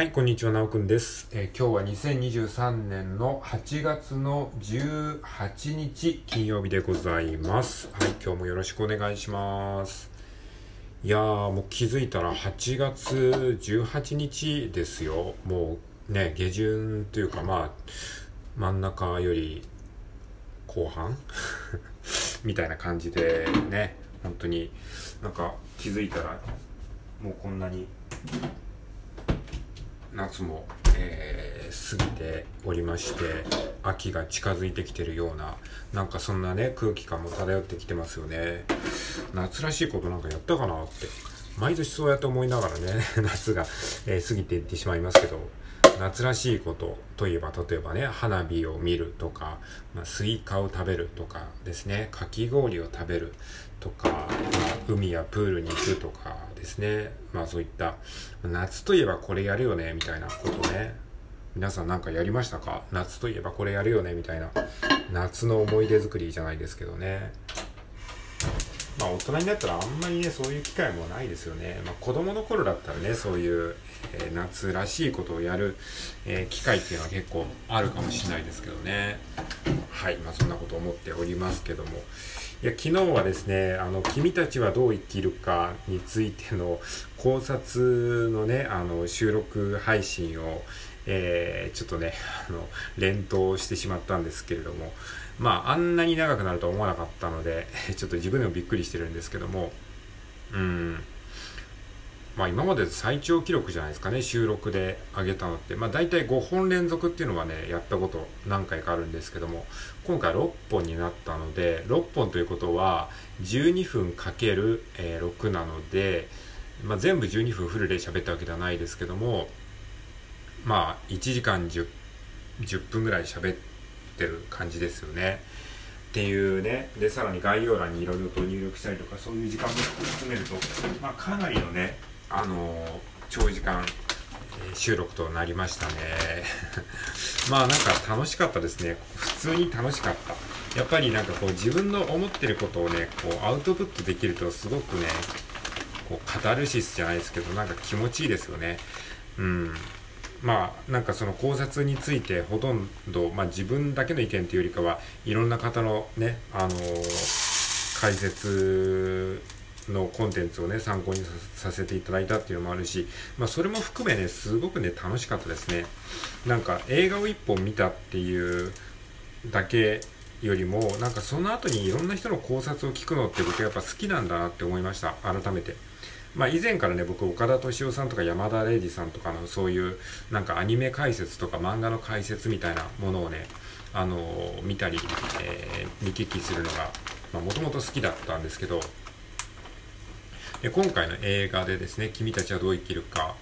はい、こんにちは、なおくんです、えー、今日は2023年の8月の18日金曜日でございます。はい、今日もよろしくお願いします。いやー、もう気づいたら8月18日ですよ。もうね、下旬というかまあ、真ん中より後半 みたいな感じでね、本当になんか気づいたらもうこんなに夏も、えー、過ぎておりまして秋が近づいてきてるようななんかそんなね空気感も漂ってきてますよね。夏らしいことなんかやったかなって毎年そうやって思いながらね 夏が、えー、過ぎていってしまいますけど夏らしいことといえば例えばね花火を見るとか、まあ、スイカを食べるとかですねかき氷を食べるとか、まあ、海やプールに行くとかですね。まあそういった夏といえばこれやるよねみたいなことね。皆さんなんかやりましたか？夏といえばこれやるよねみたいな。夏の思い出作りじゃないですけどね。まあ大人になったらあんまりねそういう機会もないですよね、まあ、子供の頃だったらねそういう、えー、夏らしいことをやる、えー、機会っていうのは結構あるかもしれないですけどね。はい。まあそんなこと思っておりますけども。いや昨日はですねあの「君たちはどう生きるか」についての考察のねあの収録配信を、えー、ちょっとねあの連投してしまったんですけれどもまああんなに長くなるとは思わなかったのでちょっと自分でもびっくりしてるんですけどもうん。まあ今まで最長記録じゃないですかね、収録で上げたのって。まあ大体5本連続っていうのはね、やったこと何回かあるんですけども、今回6本になったので、6本ということは12分かける6なので、まあ全部12分フルで喋ったわけではないですけども、まあ1時間 10, 10分ぐらい喋ってる感じですよね。っていうねでさらに概要欄にいろいろと入力したりとかそういう時間も含めると、まあ、かなりのねあの長時間収録となりましたね。まあなんか楽しかったですね。普通に楽しかった。やっぱりなんかこう自分の思ってることをねこうアウトプットできるとすごくねこうカタルシスじゃないですけどなんか気持ちいいですよね。うん。まあなんかその考察についてほとんど、まあ、自分だけの意見というよりかはいろんな方のねあのー、解説のコンテンツをね、参考にさせていただいたっていうのもあるし、まあそれも含めね、すごくね、楽しかったですね。なんか映画を一本見たっていうだけよりも、なんかその後にいろんな人の考察を聞くのって僕やっぱ好きなんだなって思いました。改めて。まあ以前からね、僕岡田敏夫さんとか山田礼二さんとかのそういうなんかアニメ解説とか漫画の解説みたいなものをね、あのー、見たり、えー、見聞きするのが、まあもともと好きだったんですけど、今回の映画でですね、君たちはどう生きるか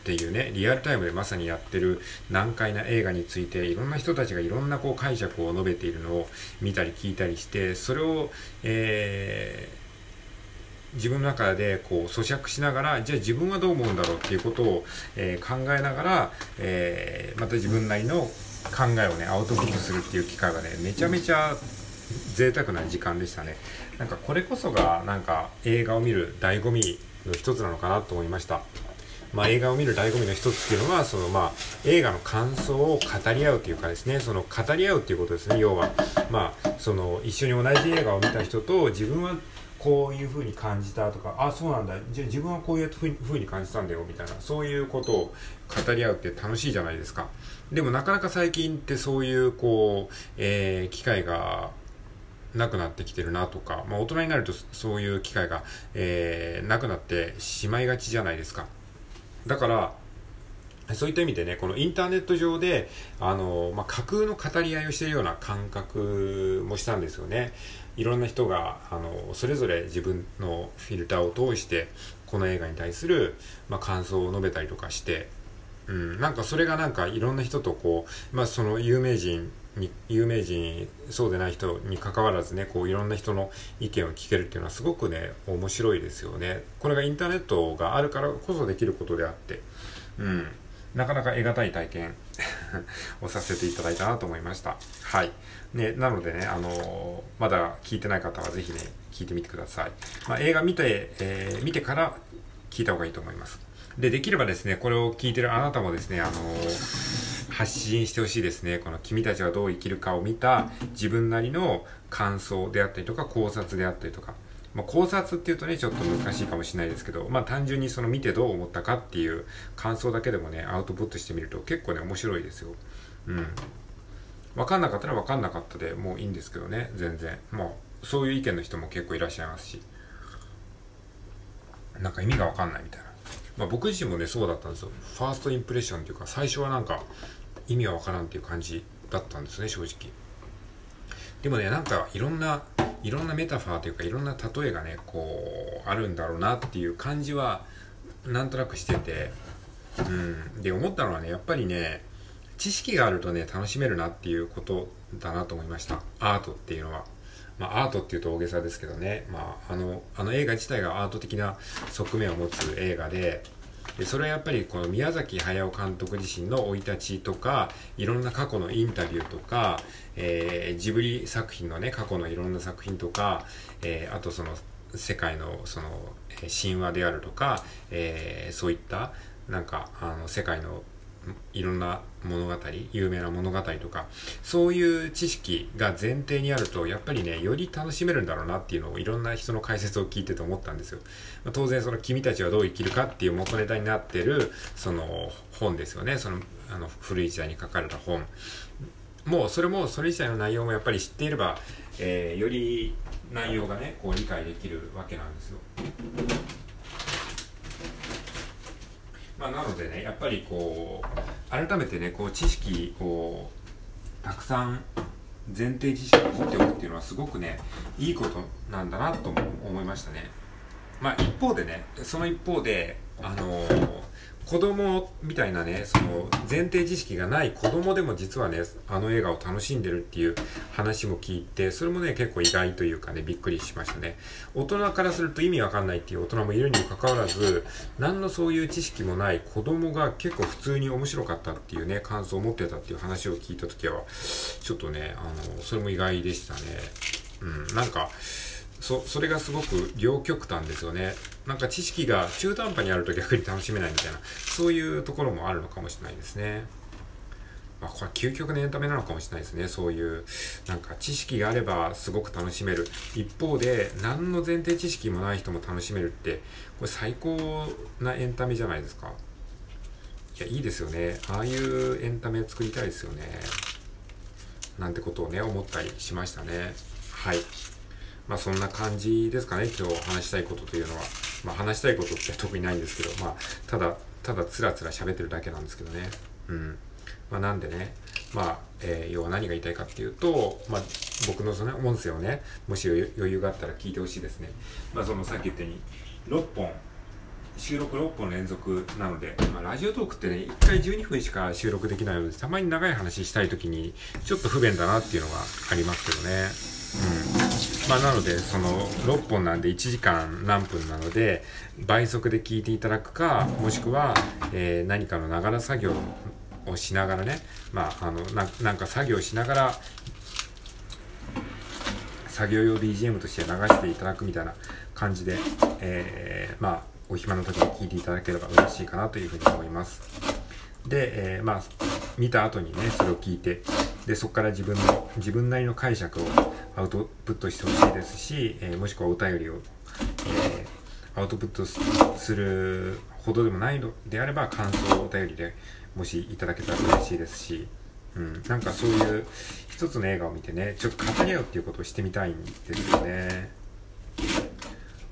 っていうね、リアルタイムでまさにやってる難解な映画について、いろんな人たちがいろんなこう解釈を述べているのを見たり聞いたりして、それを、えー、自分の中でこう咀嚼しながら、じゃあ自分はどう思うんだろうっていうことを、えー、考えながら、えー、また自分なりの考えをね、アウトプットするっていう機会がね、めちゃめちゃ贅沢な時間でしたね。なんかこれこそがなんか映画を見る醍醐味の一つなのかなと思いました。まあ、映画を見る醍醐味の一つっていうのはその、まあ、映画の感想を語り合うというかですねその語り合うっていうことですね要は、まあ、その一緒に同じ映画を見た人と自分はこういう風に感じたとかあそうなんだ。じゃあ自分はこういう風に感じたんだよみたいな。そういうことを語り合うって楽しいじゃないですか。でもなかなか最近ってそういうこう、えー、機会がなくなってきてるなとか、まあ、大人になるとそういう機会が、えー、なくなってしまいがちじゃないですか。だから、そういった意味でね、このインターネット上で、あの、まあ、架空の語り合いをしているような感覚もしたんですよね。いろんな人が、あの、それぞれ自分のフィルターを通して、この映画に対する、まあ、感想を述べたりとかして、うん、なんかそれがなんかいろんな人とこう、まあその有名人に有名人そうでない人にかかわらずねこういろんな人の意見を聞けるっていうのはすごくね面白いですよね。これがインターネットがあるからこそできることであってうん。なかなか得難い体験 をさせていただいたなと思いました。はい。ねなのでねあのー、まだ聞いてない方はぜひね聞いてみてください、まあ、映画見て、えー、見てから聞いた方がいいと思います。で、できればですね、これを聞いてるあなたもですね、あのー、発信してほしいですね。この君たちはどう生きるかを見た自分なりの感想であったりとか考察であったりとか、まあ、考察っていうとね、ちょっと難しいかもしれないですけど、まあ単純にその見てどう思ったかっていう感想だけでもね、アウトプットしてみると結構ね、面白いですよ。うん。わかんなかったらわかんなかったでもういいんですけどね、全然。もう、そういう意見の人も結構いらっしゃいますし。なんか意味がわかんないみたいな。まあ僕自身もね、そうだったんですよ。ファーストインプレッションっていうか、最初はなんか意味はわからんっていう感じだったんですね、正直。でもね、なんかいろんな、いろんなメタファーというか、いろんな例えがね、こう、あるんだろうなっていう感じは、なんとなくしてて、うん。で、思ったのはね、やっぱりね、知識があるとね、楽しめるなっていうことだなと思いました。アートっていうのは。まあ、アートっていうと大げさですけどね、まあ、あの、あの映画自体がアート的な側面を持つ映画で、でそれはやっぱりこの宮崎駿監督自身の生い立ちとかいろんな過去のインタビューとか、えー、ジブリ作品のね過去のいろんな作品とか、えー、あとその世界のその神話であるとか、えー、そういったなんかあの世界のいろんな物語、有名な物語とか、そういう知識が前提にあると、やっぱりね、より楽しめるんだろうなっていうのをいろんな人の解説を聞いてて思ったんですよ。ま、当然その君たちはどう生きるかっていう元ネタになってる、その本ですよね。その、あの、古い時代に書かれた本。もうそれも、それ自体の内容もやっぱり知っていれば、えー、より内容がね、こう理解できるわけなんですよ。まあ、なのでねやっぱりこう改めてねこう知識をたくさん前提知識を持っておくっていうのはすごくねいいことなんだなとも思いましたね。まあ一方でねその一方であのー、子供みたいなね、その前提知識がない子供でも実はね、あの映画を楽しんでるっていう話も聞いて、それもね、結構意外というかね、びっくりしましたね。大人からすると意味わかんないっていう大人もいるにもかかわらず、何のそういう知識もない子供が結構普通に面白かったっていうね、感想を持ってたっていう話を聞いた時は、ちょっとね、あの、それも意外でしたね。うん、なんか、そ、それがすごく両極端ですよね。なんか知識が中途半端にあると逆に楽しめないみたいな、そういうところもあるのかもしれないですね。まあ、これは究極のエンタメなのかもしれないですね。そういう、なんか知識があればすごく楽しめる。一方で、何の前提知識もない人も楽しめるって、これ最高なエンタメじゃないですか。いや、いいですよね。ああいうエンタメ作りたいですよね。なんてことをね、思ったりしましたね。はい。まあそんな感じですかね、今日話したいことというのは。まあ話したいことって特にないんですけど、まあただ、ただつらつら喋ってるだけなんですけどね。うん。まあなんでね、まあ、えー、要は何が言いたいかっていうと、まあ僕のその音声をね、もし余裕があったら聞いてほしいですね。まあそのさっき言ったように、6本、収録6本連続なので、まあ、ラジオトークってね、1回12分しか収録できないので、たまに長い話したい時に、ちょっと不便だなっていうのがありますけどね。うん。まあ、なので、その、6本なんで1時間何分なので、倍速で聞いていただくか、もしくは、えー、何かのながら作業をしながらね、まあ、あの、なんか作業しながら、作業用 BGM として流していただくみたいな感じで、えー、まあ、お暇の時に聞いていただければ嬉しいかなというふうに思います。で、えー、まあ、見た後にね、それを聞いて、で、そこから自分の、自分なりの解釈をアウトプットしてほしいですし、えー、もしくはお便りを、えー、アウトプットするほどでもないのであれば、感想をお便りでもしいただけたら嬉しいですし、うん、なんかそういう一つの映画を見てね、ちょっと語り合うっていうことをしてみたいんですよね。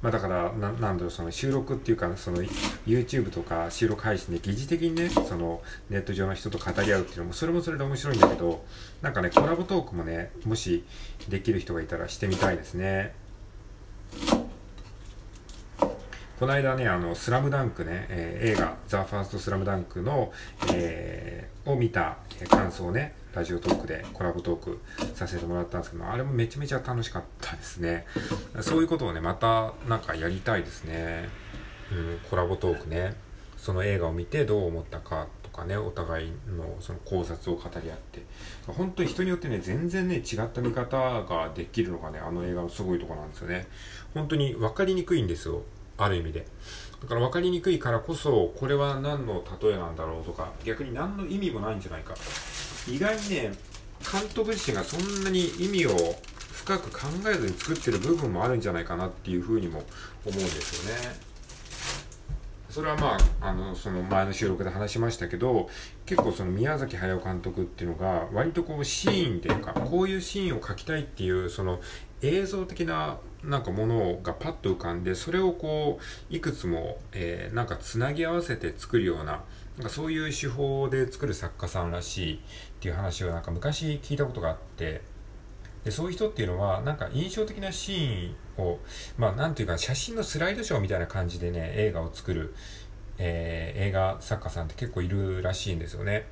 まあ、だからな、なんだろう、その収録っていうか、その YouTube とか収録配信で疑似的にね、そのネット上の人と語り合うっていうのも、それもそれで面白いんだけど、なんかね、コラボトークもね、もしできる人がいたらしてみたいですね。この間ね、あの、スラムダンクね、えー、映画、ザ・ファースト・スラムダンクの、えー、を見た感想をね、ラジオトークでコラボトークさせてもらったんですけど、あれもめちゃめちゃ楽しかったですね。そういうことをね、またなんかやりたいですね。うん、コラボトークね。その映画を見てどう思ったかとかね、お互いのその考察を語り合って。本当に人によってね、全然ね、違った見方ができるのがね、あの映画のすごいとこなんですよね。本当に分かりにくいんですよ。ある意味で。だから分かりにくいからこそこれは何の例えなんだろうとか逆に何の意味もないんじゃないか意外にね監督自身がそんなに意味を深く考えずに作ってる部分もあるんじゃないかなっていうふうにも思うんですよね。それはまあ、あの、その前の収録で話しましたけど、結構その宮崎駿監督っていうのが、割とこうシーンっていうか、こういうシーンを描きたいっていう、その映像的ななんかものがパッと浮かんで、それをこう、いくつも、えー、なんかつなぎ合わせて作るような、なんかそういう手法で作る作家さんらしいっていう話をなんか昔聞いたことがあって、でそういう人っていうのはなんか印象的なシーンをまあなんていうか写真のスライドショーみたいな感じでね映画を作る、えー、映画作家さんって結構いるらしいんですよね。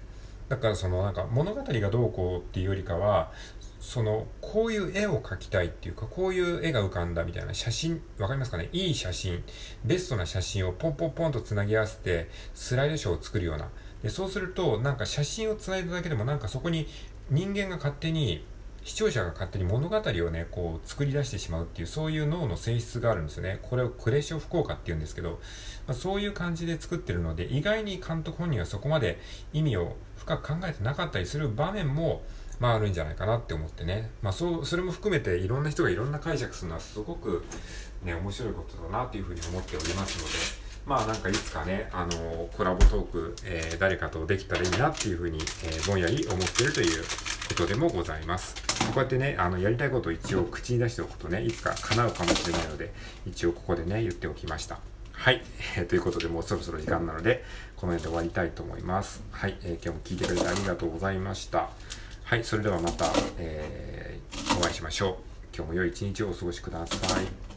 だからそのなんか物語がどうこうっていうよりかはそのこういう絵を描きたいっていうかこういう絵が浮かんだみたいな写真わかりますかね？いい写真ベストな写真をポンポンポンとつなぎ合わせてスライドショーを作るようなでそうするとなんか写真をつないだだけでもなんかそこに人間が勝手に視聴者が勝手に物語をね、こう作り出してしまうっていう、そういう脳の性質があるんですよね。これをクレーション福岡って言うんですけど、まあ、そういう感じで作ってるので、意外に監督本人はそこまで意味を深く考えてなかったりする場面も、まああるんじゃないかなって思ってね。まあそう、それも含めていろんな人がいろんな解釈するのはすごくね、面白いことだなというふうに思っておりますので、まあなんかいつかね、あのコラボトーク、えー、誰かとできたらいいなっていうふうに、えー、ぼんやり思ってるということでもございます。こうやってね、あの、やりたいことを一応口に出しておくとね、いつか叶うかもしれないので、一応ここでね、言っておきました。はい。えー、ということで、もうそろそろ時間なので、この辺で終わりたいと思います。はい。えー、今日も聞いてくれてありがとうございました。はい。それではまた、えー、お会いしましょう。今日も良い一日をお過ごしください。